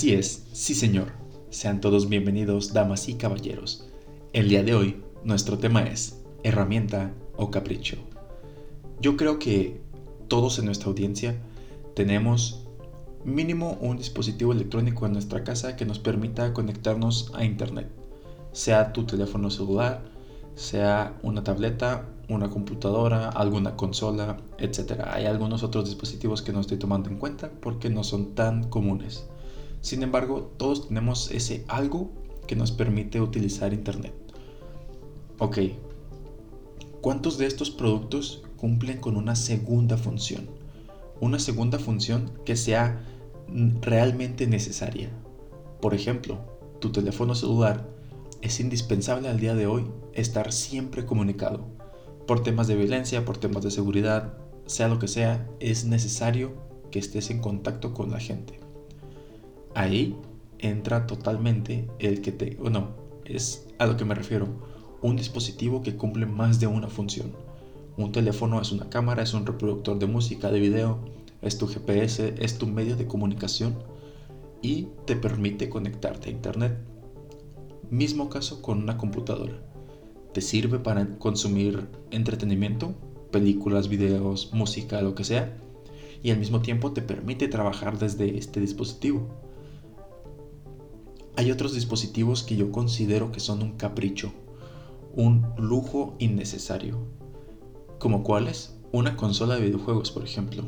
Así es, sí señor. Sean todos bienvenidos, damas y caballeros. El día de hoy, nuestro tema es herramienta o capricho. Yo creo que todos en nuestra audiencia tenemos mínimo un dispositivo electrónico en nuestra casa que nos permita conectarnos a Internet. Sea tu teléfono celular, sea una tableta, una computadora, alguna consola, etc. Hay algunos otros dispositivos que no estoy tomando en cuenta porque no son tan comunes. Sin embargo, todos tenemos ese algo que nos permite utilizar Internet. Ok, ¿cuántos de estos productos cumplen con una segunda función? Una segunda función que sea realmente necesaria. Por ejemplo, tu teléfono celular es indispensable al día de hoy estar siempre comunicado. Por temas de violencia, por temas de seguridad, sea lo que sea, es necesario que estés en contacto con la gente. Ahí entra totalmente el que te... O no, es a lo que me refiero. Un dispositivo que cumple más de una función. Un teléfono es una cámara, es un reproductor de música, de video, es tu GPS, es tu medio de comunicación y te permite conectarte a Internet. Mismo caso con una computadora. Te sirve para consumir entretenimiento, películas, videos, música, lo que sea, y al mismo tiempo te permite trabajar desde este dispositivo. Hay otros dispositivos que yo considero que son un capricho, un lujo innecesario. ¿Como cuáles? Una consola de videojuegos, por ejemplo.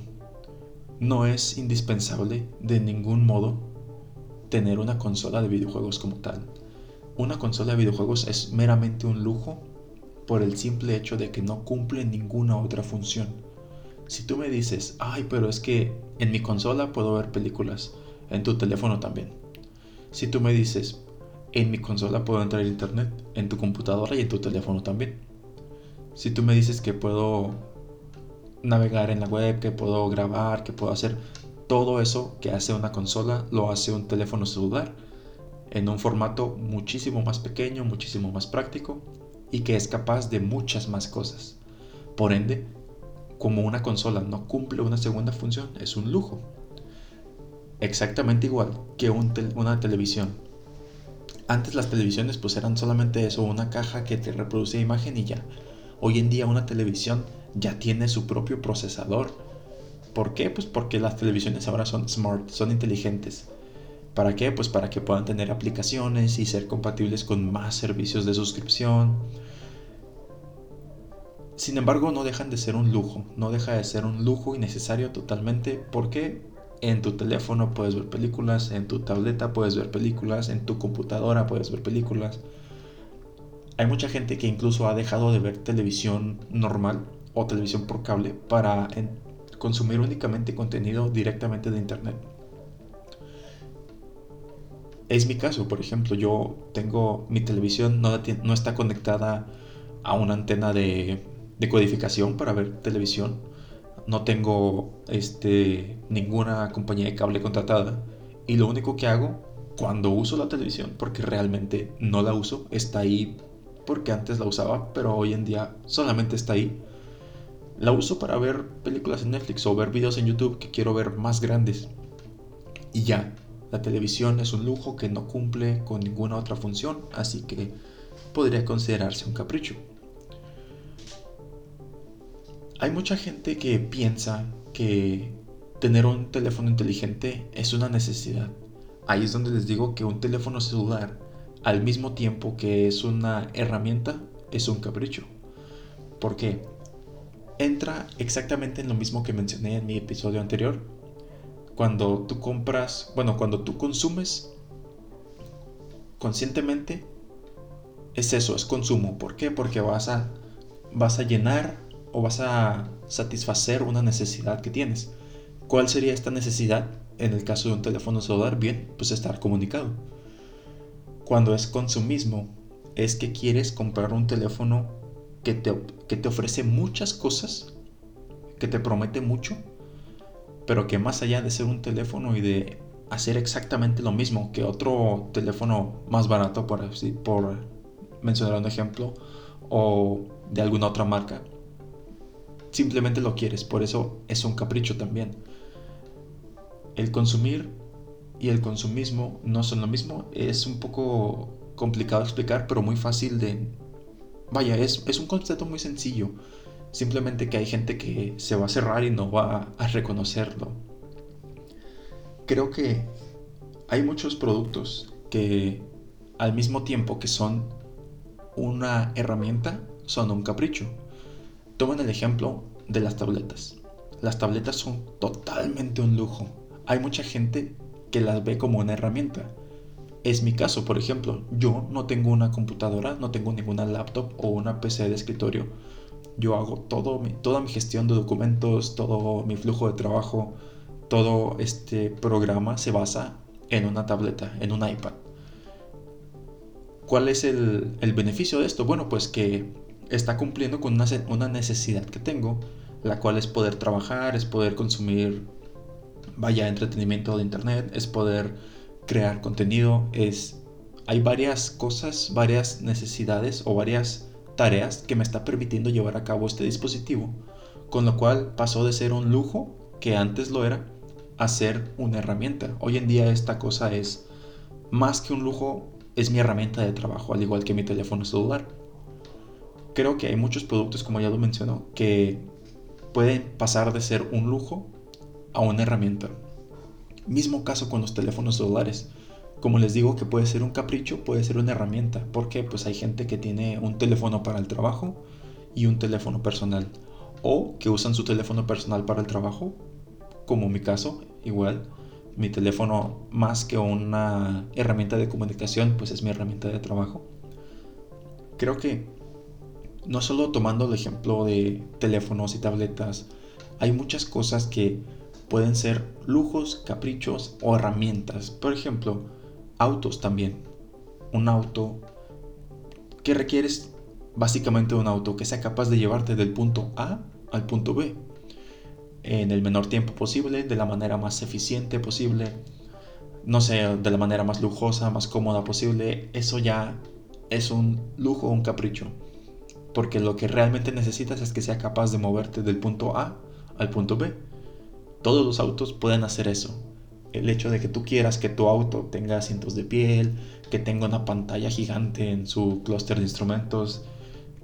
No es indispensable de ningún modo tener una consola de videojuegos como tal una consola de videojuegos es meramente un lujo por el simple hecho de que no cumple ninguna otra función. Si tú me dices, ay, pero es que en mi consola puedo ver películas, en tu teléfono también. Si tú me dices, en mi consola puedo entrar a internet, en tu computadora y en tu teléfono también. Si tú me dices que puedo navegar en la web, que puedo grabar, que puedo hacer todo eso que hace una consola, lo hace un teléfono celular en un formato muchísimo más pequeño, muchísimo más práctico y que es capaz de muchas más cosas. Por ende, como una consola no cumple una segunda función, es un lujo. Exactamente igual que una televisión. Antes las televisiones pues eran solamente eso, una caja que te reproducía imagen y ya. Hoy en día una televisión ya tiene su propio procesador. ¿Por qué? Pues porque las televisiones ahora son smart, son inteligentes ¿Para qué? Pues para que puedan tener aplicaciones y ser compatibles con más servicios de suscripción. Sin embargo, no dejan de ser un lujo, no deja de ser un lujo innecesario totalmente porque en tu teléfono puedes ver películas, en tu tableta puedes ver películas, en tu computadora puedes ver películas. Hay mucha gente que incluso ha dejado de ver televisión normal o televisión por cable para consumir únicamente contenido directamente de internet. Es mi caso, por ejemplo, yo tengo mi televisión no, no está conectada a una antena de, de, codificación para ver televisión. No tengo este, ninguna compañía de cable contratada. Y lo único que hago cuando uso la televisión, porque realmente no la uso, está ahí porque antes la usaba, pero hoy en día solamente está ahí. La uso para ver películas en Netflix o ver videos en YouTube que quiero ver más grandes. Y ya, la televisión es un lujo que no cumple con ninguna otra función, así que podría considerarse un capricho. Hay mucha gente que piensa que tener un teléfono inteligente es una necesidad. Ahí es donde les digo que un teléfono celular, al mismo tiempo que es una herramienta, es un capricho. ¿Por qué? Entra exactamente en lo mismo que mencioné en mi episodio anterior, cuando tú compras, bueno, cuando tú consumes conscientemente, es eso, es consumo. ¿Por qué? Porque vas a, vas a llenar o vas a satisfacer una necesidad que tienes. ¿Cuál sería esta necesidad en el caso de un teléfono celular? Bien, pues estar comunicado. Cuando es consumismo, es que quieres comprar un teléfono que te, que te ofrece muchas cosas, que te promete mucho, pero que más allá de ser un teléfono y de hacer exactamente lo mismo que otro teléfono más barato, por, por mencionar un ejemplo, o de alguna otra marca, simplemente lo quieres, por eso es un capricho también. El consumir y el consumismo no son lo mismo. Es un poco complicado explicar, pero muy fácil de... Vaya, es, es un concepto muy sencillo. Simplemente que hay gente que se va a cerrar y no va a reconocerlo. Creo que hay muchos productos que al mismo tiempo que son una herramienta, son un capricho. Tomen el ejemplo de las tabletas. Las tabletas son totalmente un lujo. Hay mucha gente que las ve como una herramienta. Es mi caso, por ejemplo, yo no tengo una computadora, no tengo ninguna laptop o una PC de escritorio. Yo hago todo toda mi gestión de documentos, todo mi flujo de trabajo, todo este programa se basa en una tableta, en un iPad. ¿Cuál es el, beneficio de esto? Bueno, pues que está cumpliendo con una, una necesidad que tengo, la cual es poder trabajar, es poder consumir, vaya, entretenimiento de internet, es poder crear contenido, es... Hay varias cosas, varias necesidades o varias tareas que me está permitiendo llevar a cabo este dispositivo, con lo cual pasó de ser un lujo, que antes lo era, a ser una herramienta. Hoy en día esta cosa es más que un lujo, es mi herramienta de trabajo, al igual que mi teléfono celular. Creo que hay muchos productos, como ya lo mencionó, que pueden pasar de ser un lujo a una herramienta. Mismo caso con los teléfonos celulares. Como les digo que puede ser un capricho, puede ser una herramienta. porque Pues hay gente que tiene un teléfono para el trabajo y un teléfono personal. O que usan su teléfono personal para el trabajo, como mi caso, igual mi teléfono más que una herramienta de comunicación, pues es mi herramienta de trabajo. Creo que no solo tomando el ejemplo de teléfonos y tabletas, hay muchas cosas que pueden ser lujos, caprichos o herramientas. Por ejemplo, autos también. Un auto que requieres básicamente un auto que sea capaz de llevarte del punto A al punto B en el menor tiempo posible, de la manera más eficiente posible, no sé, de la manera más lujosa, más cómoda posible, eso ya es un lujo, un capricho. Porque lo que realmente necesitas es que sea capaz de moverte del punto A al punto B. Todos los autos pueden hacer eso. El hecho de que tú quieras que tu auto tenga asientos de piel, que tenga una pantalla gigante en su clúster de instrumentos,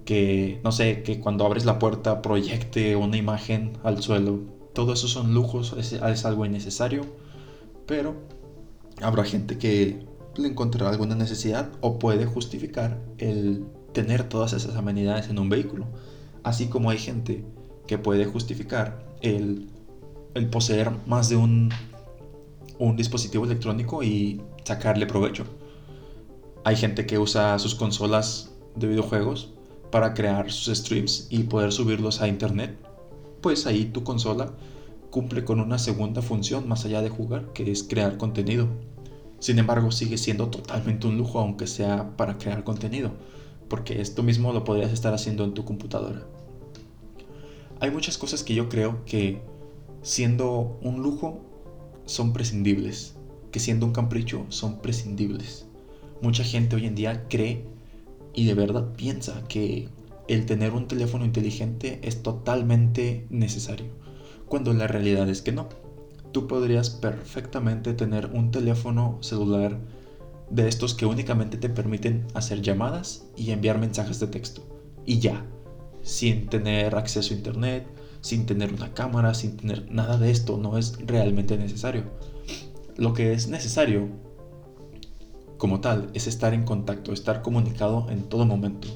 que, no sé, que cuando abres la puerta proyecte una imagen al suelo. Todo eso son lujos, es, es algo innecesario, pero habrá gente que le encontrará alguna necesidad o puede justificar el tener todas esas amenidades en un vehículo. Así como hay gente que puede justificar el, el poseer más de un, un dispositivo electrónico y sacarle provecho. Hay gente que usa sus consolas de videojuegos para crear sus streams y poder subirlos a internet, pues ahí tu consola cumple con una segunda función más allá de jugar, que es crear contenido. Sin embargo, sigue siendo totalmente un lujo aunque sea para crear contenido, porque esto mismo lo podrías estar haciendo en tu computadora. Hay muchas cosas que yo creo que siendo un lujo son prescindibles, que siendo un capricho son prescindibles. Mucha gente hoy en día cree y de verdad piensa que el tener un teléfono inteligente es totalmente necesario, cuando la realidad es que no. Tú podrías perfectamente tener un teléfono celular de estos que únicamente te permiten hacer llamadas y enviar mensajes de texto. Y ya, sin tener acceso a internet, sin tener una cámara, sin tener nada de esto, no es realmente necesario. Lo que es necesario como tal es estar en contacto, estar comunicado en todo momento.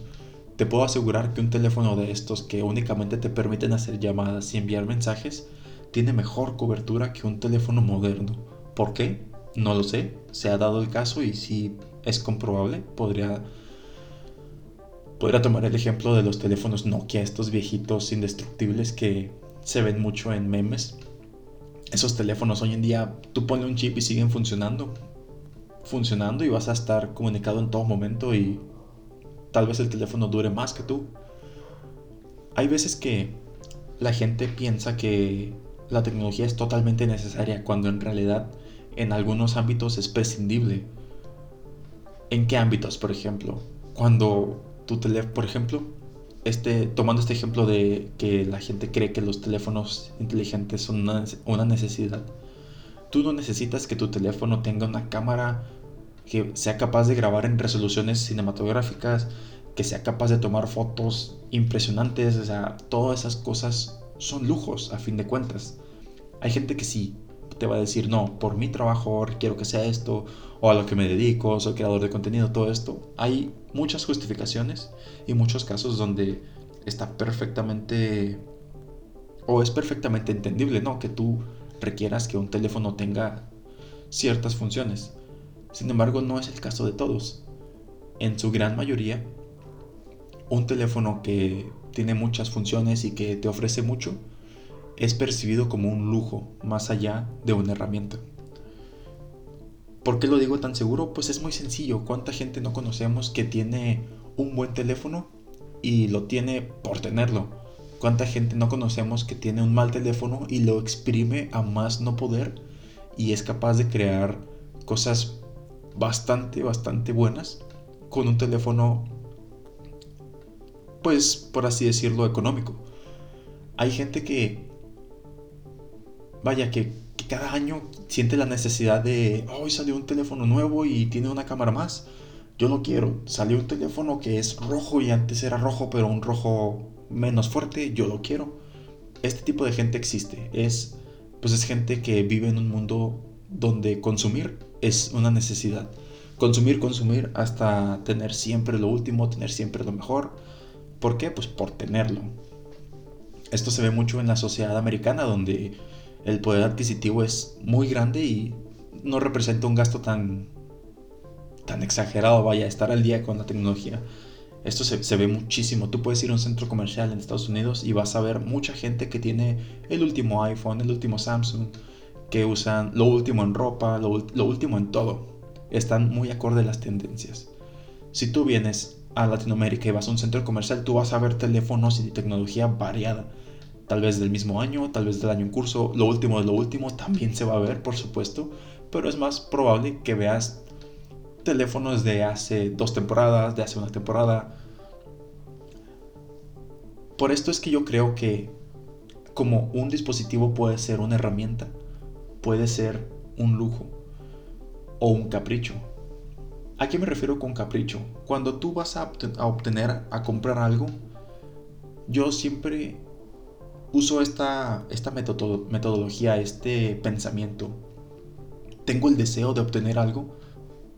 Te puedo asegurar que un teléfono de estos que únicamente te permiten hacer llamadas y enviar mensajes tiene mejor cobertura que un teléfono moderno. ¿Por qué? No lo sé, se ha dado el caso y si es comprobable, podría, podría tomar el ejemplo de los teléfonos Nokia, estos viejitos indestructibles que se ven mucho en memes. Esos teléfonos hoy en día, tú pones un chip y siguen funcionando funcionando y vas a estar comunicado en todo momento y tal vez el teléfono dure más que tú. Hay veces que la gente piensa que la tecnología es totalmente necesaria cuando en realidad en algunos ámbitos es prescindible. ¿En qué ámbitos, por ejemplo? Cuando tu teléfono, por ejemplo, este, tomando este ejemplo de que la gente cree que los teléfonos inteligentes son una, una necesidad Tú no necesitas que tu teléfono tenga una cámara que sea capaz de grabar en resoluciones cinematográficas, que sea capaz de tomar fotos impresionantes, o sea, todas esas cosas son lujos a fin de cuentas. Hay gente que sí te va a decir, no, por mi trabajo quiero que sea esto, o a lo que me dedico, soy creador de contenido, todo esto. Hay muchas justificaciones y muchos casos donde está perfectamente, o es perfectamente entendible, ¿no? Que tú requieras que un teléfono tenga ciertas funciones. Sin embargo, no es el caso de todos. En su gran mayoría, un teléfono que tiene muchas funciones y que te ofrece mucho, es percibido como un lujo más allá de una herramienta. ¿Por qué lo digo tan seguro? Pues es muy sencillo. ¿Cuánta gente no conocemos que tiene un buen teléfono y lo tiene por tenerlo? ¿Cuánta gente no conocemos que tiene un mal teléfono y lo exprime a más no poder y es capaz de crear cosas bastante, bastante buenas con un teléfono, pues por así decirlo, económico? Hay gente que vaya, que, cada año siente la necesidad de, hoy salió un teléfono nuevo y tiene una cámara más. Yo lo quiero. Salió un teléfono que es rojo y antes era rojo, pero un rojo menos fuerte. Yo lo quiero. Este tipo de gente existe. Es, pues es gente que vive en un mundo donde consumir es una necesidad. Consumir, consumir hasta tener siempre lo último, tener siempre lo mejor. ¿Por qué? Pues por tenerlo. Esto se ve mucho en la sociedad americana donde el poder adquisitivo es muy grande y no representa un gasto tan, tan exagerado, vaya, estar al día con la tecnología. Esto se, ve muchísimo. Tú puedes ir a un centro comercial en Estados Unidos y vas a ver mucha gente que tiene el último iPhone, el último Samsung, que usan lo último en ropa, lo, lo último en todo. Están muy acorde las tendencias. Si tú vienes a Latinoamérica y vas a un centro comercial, tú vas a ver teléfonos y tecnología variada tal vez del mismo año, tal vez del año en curso, lo último de lo último también se va a ver, por supuesto, pero es más probable que veas teléfonos de hace dos temporadas, de hace una temporada. Por esto es que yo creo que como un dispositivo puede ser una herramienta, puede ser un lujo o un capricho. ¿A qué me refiero con capricho? Cuando tú vas a, obtener, a comprar algo, yo siempre uso esta, esta metodología, este pensamiento. Tengo el deseo de obtener algo.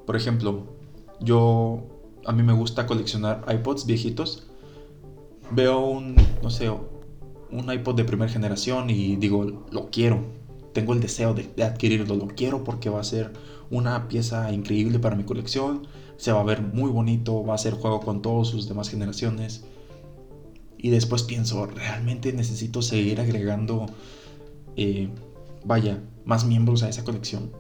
Por ejemplo, yo a mí me gusta coleccionar iPods viejitos. Veo un, no sé, un iPod de primera generación y digo, lo quiero. Tengo el deseo de, de, adquirirlo, lo quiero porque va a ser una pieza increíble para mi colección. Se va a ver muy bonito, va a ser juego con todas sus demás generaciones. Y después pienso, realmente necesito seguir agregando, eh, vaya, más miembros a esa colección.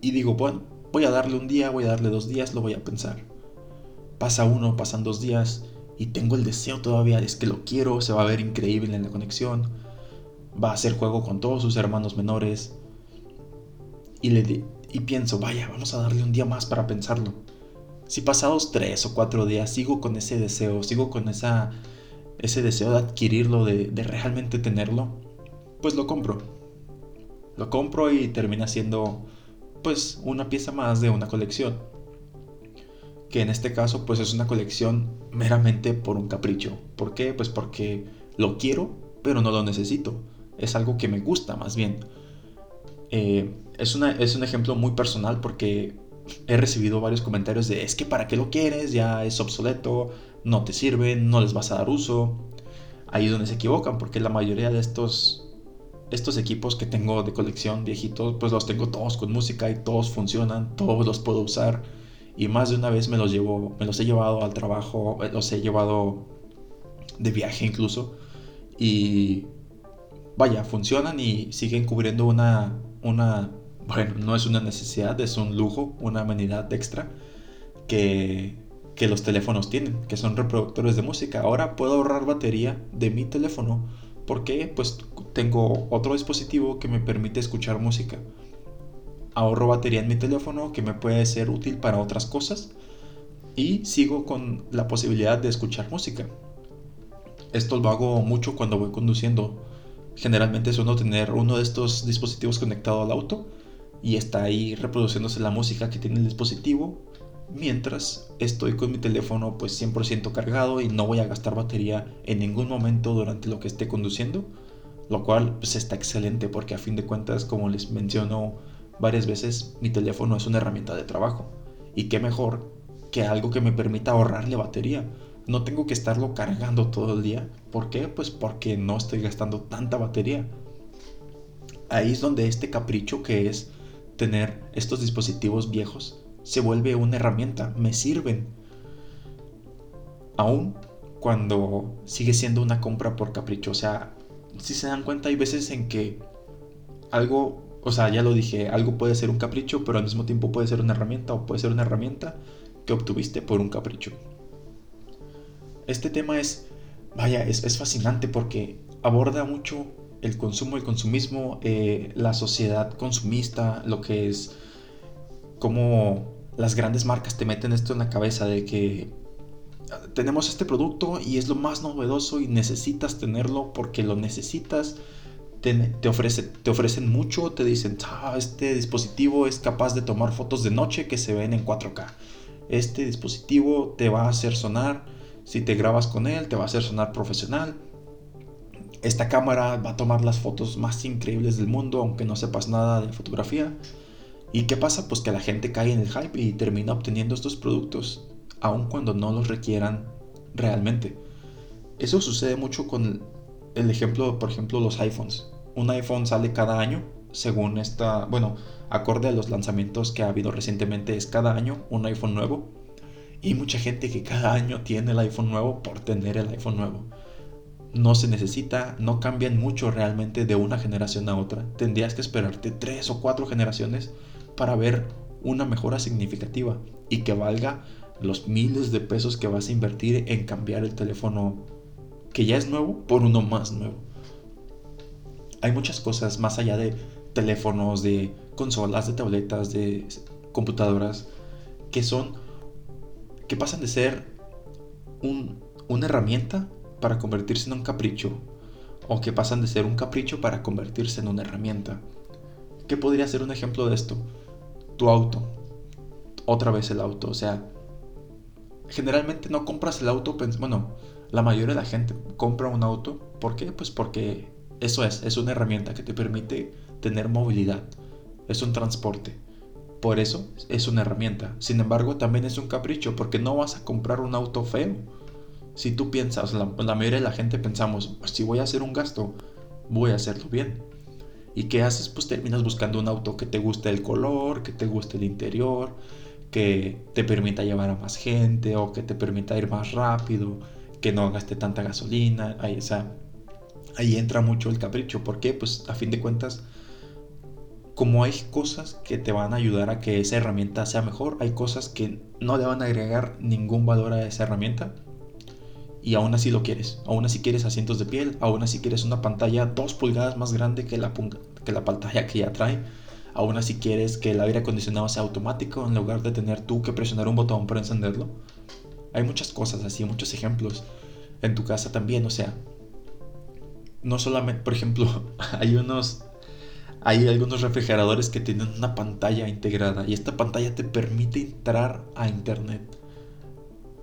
Y digo, bueno, voy a darle un día, voy a darle dos días, lo voy a pensar. Pasa uno, pasan dos días y tengo el deseo todavía, es que lo quiero, se va a ver increíble en la conexión, va a hacer juego con todos sus hermanos menores. Y, le y pienso, vaya, vamos a darle un día más para pensarlo. Si pasados tres o cuatro días sigo con ese deseo, sigo con esa, ese deseo de adquirirlo, de, realmente tenerlo, pues lo compro. Lo compro y termina siendo pues una pieza más de una colección. Que en este caso pues es una colección meramente por un capricho. ¿Por qué? Pues porque lo quiero, pero no lo necesito. Es algo que me gusta más bien. Eh, es, una, es un ejemplo muy personal porque he recibido varios comentarios de es que para qué lo quieres, ya es obsoleto, no te sirve, no les vas a dar uso. Ahí es donde se equivocan, porque la mayoría de estos, estos equipos que tengo de colección viejitos, pues los tengo todos con música y todos funcionan, todos los puedo usar. Y más de una vez me los, llevo, me los he llevado al trabajo, los he llevado de viaje incluso. Y vaya, funcionan y siguen cubriendo una, una bueno, no es una necesidad, es un lujo, una amenidad extra que, que los teléfonos tienen, que son reproductores de música. Ahora puedo ahorrar batería de mi teléfono porque pues tengo otro dispositivo que me permite escuchar música. Ahorro batería en mi teléfono que me puede ser útil para otras cosas y sigo con la posibilidad de escuchar música. Esto lo hago mucho cuando voy conduciendo. generalmente uno tener uno de estos dispositivos conectado al auto y está ahí reproduciéndose la música que tiene el dispositivo mientras estoy con mi teléfono pues 100% cargado y no voy a gastar batería en ningún momento durante lo que esté conduciendo, lo cual pues está excelente porque a fin de cuentas como les menciono varias veces mi teléfono es una herramienta de trabajo y qué mejor que algo que me permita ahorrarle batería. No tengo que estarlo cargando todo el día. ¿Por qué? Pues porque no estoy gastando tanta batería. Ahí es donde este capricho que es tener estos dispositivos viejos se vuelve una herramienta, me sirven. Aún cuando sigue siendo una compra por capricho. O sea, si se dan cuenta, hay veces en que algo, o sea, ya lo dije, algo puede ser un capricho, pero al mismo tiempo puede ser una herramienta o puede ser una herramienta que obtuviste por un capricho. Este tema es, vaya, es, fascinante porque aborda mucho el consumo, el consumismo, eh, la sociedad consumista, lo que es cómo las grandes marcas te meten esto en la cabeza de que ah, tenemos este producto y es lo más novedoso y necesitas tenerlo porque lo necesitas. Te, te, te ofrecen mucho, te dicen, ah, este dispositivo es capaz de tomar fotos de noche que se ven en 4K. Este dispositivo te va a hacer sonar, si te grabas con él, te va a hacer sonar profesional. Esta cámara va a tomar las fotos más increíbles del mundo, aunque no sepas nada de fotografía. ¿Y qué pasa? Pues que la gente cae en el hype y termina obteniendo estos productos, aun cuando no los requieran realmente. Eso sucede mucho con el ejemplo, por ejemplo, los iPhones. Un iPhone sale cada año, según esta, bueno, acorde a los lanzamientos que ha habido recientemente, es cada año un iPhone nuevo. Y mucha gente que cada año tiene el iPhone nuevo por tener el iPhone nuevo. No se necesita, no cambian mucho realmente de una generación a otra. Tendrías que esperarte tres o cuatro generaciones para ver una mejora significativa y que valga los miles de pesos que vas a invertir en cambiar el teléfono que ya es nuevo por uno más nuevo. Hay muchas cosas más allá de teléfonos, de consolas, de tabletas, de computadoras que son que pasan de ser una herramienta para convertirse en un capricho o que pasan de ser un capricho para convertirse en una herramienta. ¿Qué podría ser un ejemplo de esto? tu auto. Otra vez el auto. O sea, generalmente no compras el auto, bueno, la mayoría de la gente compra un auto. ¿Por qué? Pues porque eso es, es una herramienta que te permite tener movilidad. Es un transporte. Por eso es una herramienta. Sin embargo, también es un capricho porque no vas a comprar un auto feo. Si tú piensas, la, la mayoría de la gente pensamos, si voy a hacer un gasto, voy a hacerlo bien. ¿Y qué haces? Pues terminas buscando un auto que te guste el color, que te guste el interior, que te permita llevar a más gente o que te permita ir más rápido, que no gaste tanta gasolina. Ahí, ahí entra mucho el capricho. ¿Por qué? Pues a fin de cuentas, como hay cosas que te van a ayudar a que esa herramienta sea mejor, hay cosas que no le van a agregar ningún valor a esa herramienta y aún así lo quieres. Aún así quieres asientos de piel, aún así quieres una pantalla 2 pulgadas más grande que la, que la pantalla que ya trae. Aún así quieres que el aire acondicionado sea automático en lugar de tener tú que presionar un botón para encenderlo. Hay muchas cosas así, muchos ejemplos. En tu casa también, o sea, no solamente, por ejemplo, hay unos hay algunos refrigeradores que tienen una pantalla integrada y esta pantalla te permite entrar a internet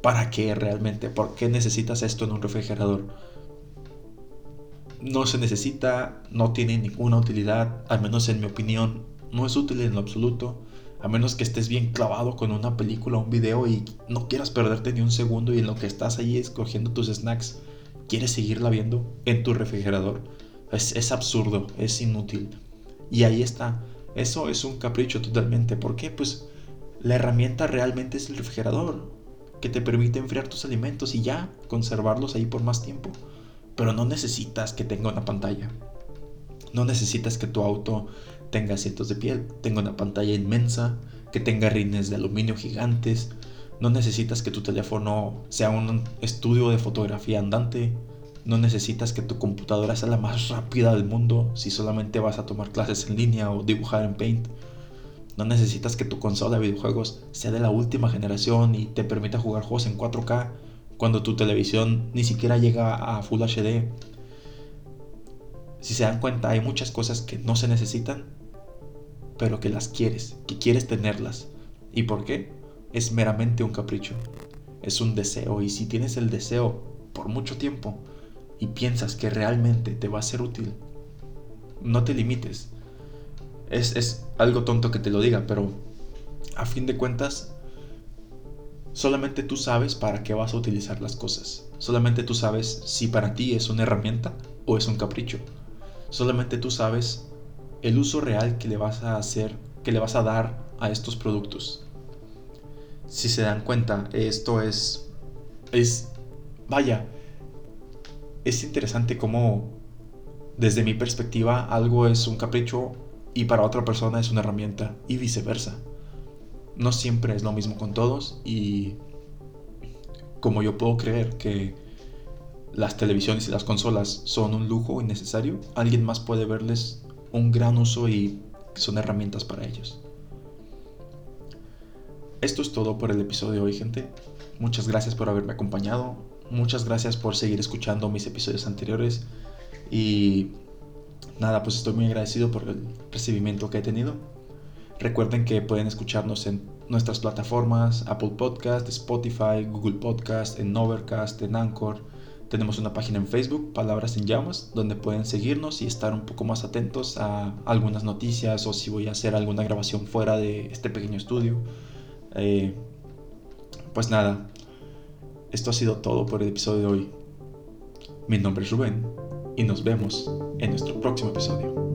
¿Para qué realmente? ¿Por qué necesitas esto en un refrigerador? No se necesita, no tiene ninguna utilidad, al menos en mi opinión, no es útil en lo absoluto, a menos que estés bien clavado con una película o un video y no quieras perderte ni un segundo y en lo que estás ahí escogiendo tus snacks, quieres seguirla viendo en tu refrigerador. Es, es absurdo, es inútil. Y ahí está, eso es un capricho totalmente. ¿Por qué? Pues la herramienta realmente es el refrigerador que te permite enfriar tus alimentos y ya conservarlos ahí por más tiempo. Pero no necesitas que tenga una pantalla. No necesitas que tu auto tenga asientos de piel, tenga una pantalla inmensa, que tenga rines de aluminio gigantes. No necesitas que tu teléfono sea un estudio de fotografía andante. No necesitas que tu computadora sea la más rápida del mundo si solamente vas a tomar clases en línea o dibujar en Paint. No necesitas que tu consola de videojuegos sea de la última generación y te permita jugar juegos en 4K cuando tu televisión ni siquiera llega a Full HD. Si se dan cuenta, hay muchas cosas que no se necesitan, pero que las quieres, que quieres tenerlas. ¿Y por qué? Es meramente un capricho. Es un deseo. Y si tienes el deseo por mucho tiempo y piensas que realmente te va a ser útil, no te limites. Es, es algo tonto que te lo diga, pero a fin de cuentas, solamente tú sabes para qué vas a utilizar las cosas. Solamente tú sabes si para ti es una herramienta o es un capricho. Solamente tú sabes el uso real que le vas a hacer, que le vas a dar a estos productos. Si se dan cuenta, esto es es vaya, es interesante cómo desde mi perspectiva algo es un capricho y para otra persona es una herramienta y viceversa. No siempre es lo mismo con todos y como yo puedo creer que las televisiones y las consolas son un lujo innecesario, alguien más puede verles un gran uso y son herramientas para ellos. Esto es todo por el episodio de hoy, gente. Muchas gracias por haberme acompañado. Muchas gracias por seguir escuchando mis episodios anteriores. Y nada, pues estoy muy agradecido por el recibimiento que he tenido. Recuerden que pueden escucharnos en nuestras plataformas Apple Podcast, Spotify, Google Podcast, en Overcast, en Anchor tenemos una página en Facebook, Palabras en Llamas, donde pueden seguirnos y estar un poco más atentos a algunas noticias o si voy a hacer alguna grabación fuera de este pequeño estudio. Eh, pues nada, esto ha sido todo por el episodio de hoy. Mi nombre es Rubén y nos vemos en nuestro próximo episodio.